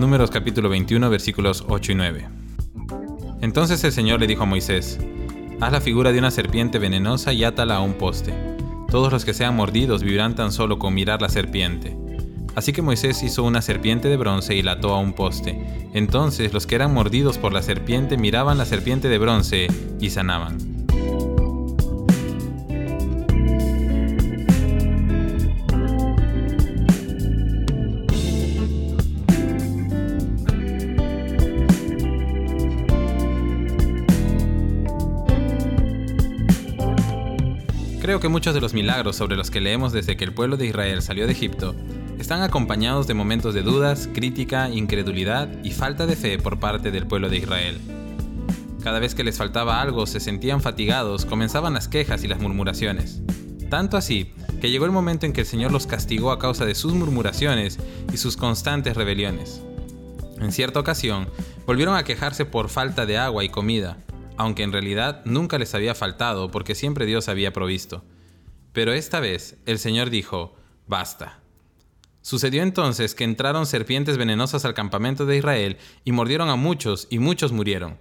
Números capítulo 21 versículos 8 y 9. Entonces el Señor le dijo a Moisés, Haz la figura de una serpiente venenosa y átala a un poste. Todos los que sean mordidos vivirán tan solo con mirar la serpiente. Así que Moisés hizo una serpiente de bronce y la ató a un poste. Entonces los que eran mordidos por la serpiente miraban la serpiente de bronce y sanaban. Creo que muchos de los milagros sobre los que leemos desde que el pueblo de Israel salió de Egipto están acompañados de momentos de dudas, crítica, incredulidad y falta de fe por parte del pueblo de Israel. Cada vez que les faltaba algo, se sentían fatigados, comenzaban las quejas y las murmuraciones. Tanto así que llegó el momento en que el Señor los castigó a causa de sus murmuraciones y sus constantes rebeliones. En cierta ocasión, volvieron a quejarse por falta de agua y comida, aunque en realidad nunca les había faltado porque siempre Dios había provisto. Pero esta vez el Señor dijo, basta. Sucedió entonces que entraron serpientes venenosas al campamento de Israel y mordieron a muchos y muchos murieron.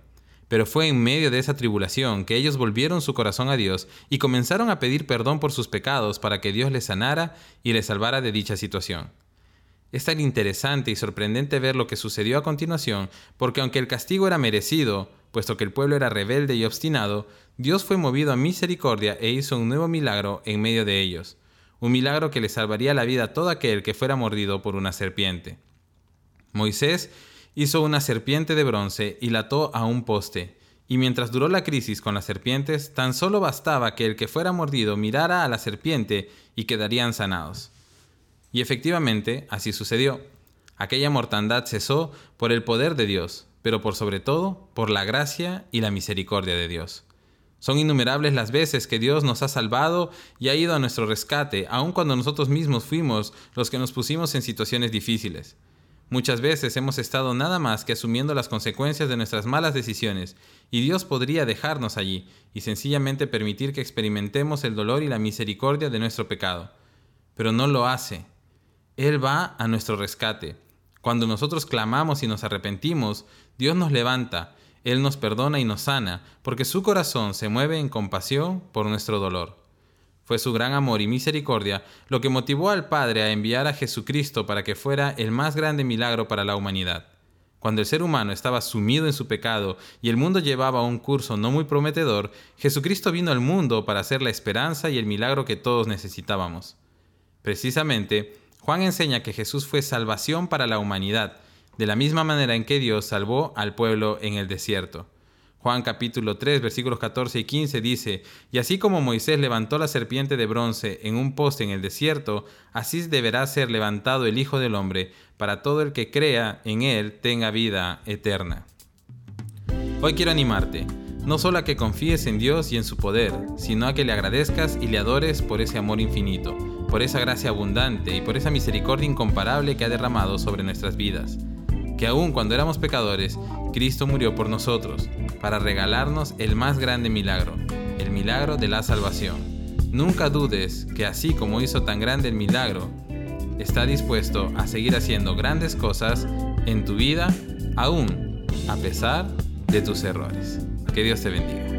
Pero fue en medio de esa tribulación que ellos volvieron su corazón a Dios y comenzaron a pedir perdón por sus pecados para que Dios les sanara y les salvara de dicha situación. Es tan interesante y sorprendente ver lo que sucedió a continuación, porque aunque el castigo era merecido, puesto que el pueblo era rebelde y obstinado, Dios fue movido a misericordia e hizo un nuevo milagro en medio de ellos, un milagro que le salvaría la vida a todo aquel que fuera mordido por una serpiente. Moisés hizo una serpiente de bronce y la ató a un poste, y mientras duró la crisis con las serpientes, tan solo bastaba que el que fuera mordido mirara a la serpiente y quedarían sanados. Y efectivamente, así sucedió. Aquella mortandad cesó por el poder de Dios, pero por sobre todo por la gracia y la misericordia de Dios. Son innumerables las veces que Dios nos ha salvado y ha ido a nuestro rescate, aun cuando nosotros mismos fuimos los que nos pusimos en situaciones difíciles. Muchas veces hemos estado nada más que asumiendo las consecuencias de nuestras malas decisiones, y Dios podría dejarnos allí y sencillamente permitir que experimentemos el dolor y la misericordia de nuestro pecado. Pero no lo hace. Él va a nuestro rescate cuando nosotros clamamos y nos arrepentimos, Dios nos levanta, Él nos perdona y nos sana, porque su corazón se mueve en compasión por nuestro dolor. Fue su gran amor y misericordia lo que motivó al Padre a enviar a Jesucristo para que fuera el más grande milagro para la humanidad. Cuando el ser humano estaba sumido en su pecado y el mundo llevaba un curso no muy prometedor, Jesucristo vino al mundo para hacer la esperanza y el milagro que todos necesitábamos. Precisamente, Juan enseña que Jesús fue salvación para la humanidad, de la misma manera en que Dios salvó al pueblo en el desierto. Juan capítulo 3 versículos 14 y 15 dice, Y así como Moisés levantó la serpiente de bronce en un poste en el desierto, así deberá ser levantado el Hijo del Hombre, para todo el que crea en él tenga vida eterna. Hoy quiero animarte, no solo a que confíes en Dios y en su poder, sino a que le agradezcas y le adores por ese amor infinito por esa gracia abundante y por esa misericordia incomparable que ha derramado sobre nuestras vidas. Que aun cuando éramos pecadores, Cristo murió por nosotros, para regalarnos el más grande milagro, el milagro de la salvación. Nunca dudes que así como hizo tan grande el milagro, está dispuesto a seguir haciendo grandes cosas en tu vida, aún a pesar de tus errores. Que Dios te bendiga.